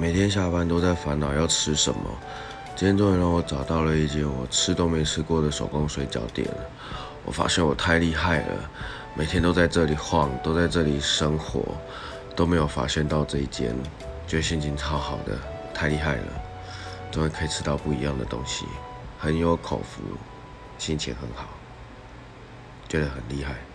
每天下班都在烦恼要吃什么。今天终于让我找到了一间我吃都没吃过的手工水饺店。我发现我太厉害了每天都在这里晃都在这里生活都没有发现到这一间。觉得心情超好的太厉害了终于可以吃到不一样的东西。很有口福心情很好觉得很厉害。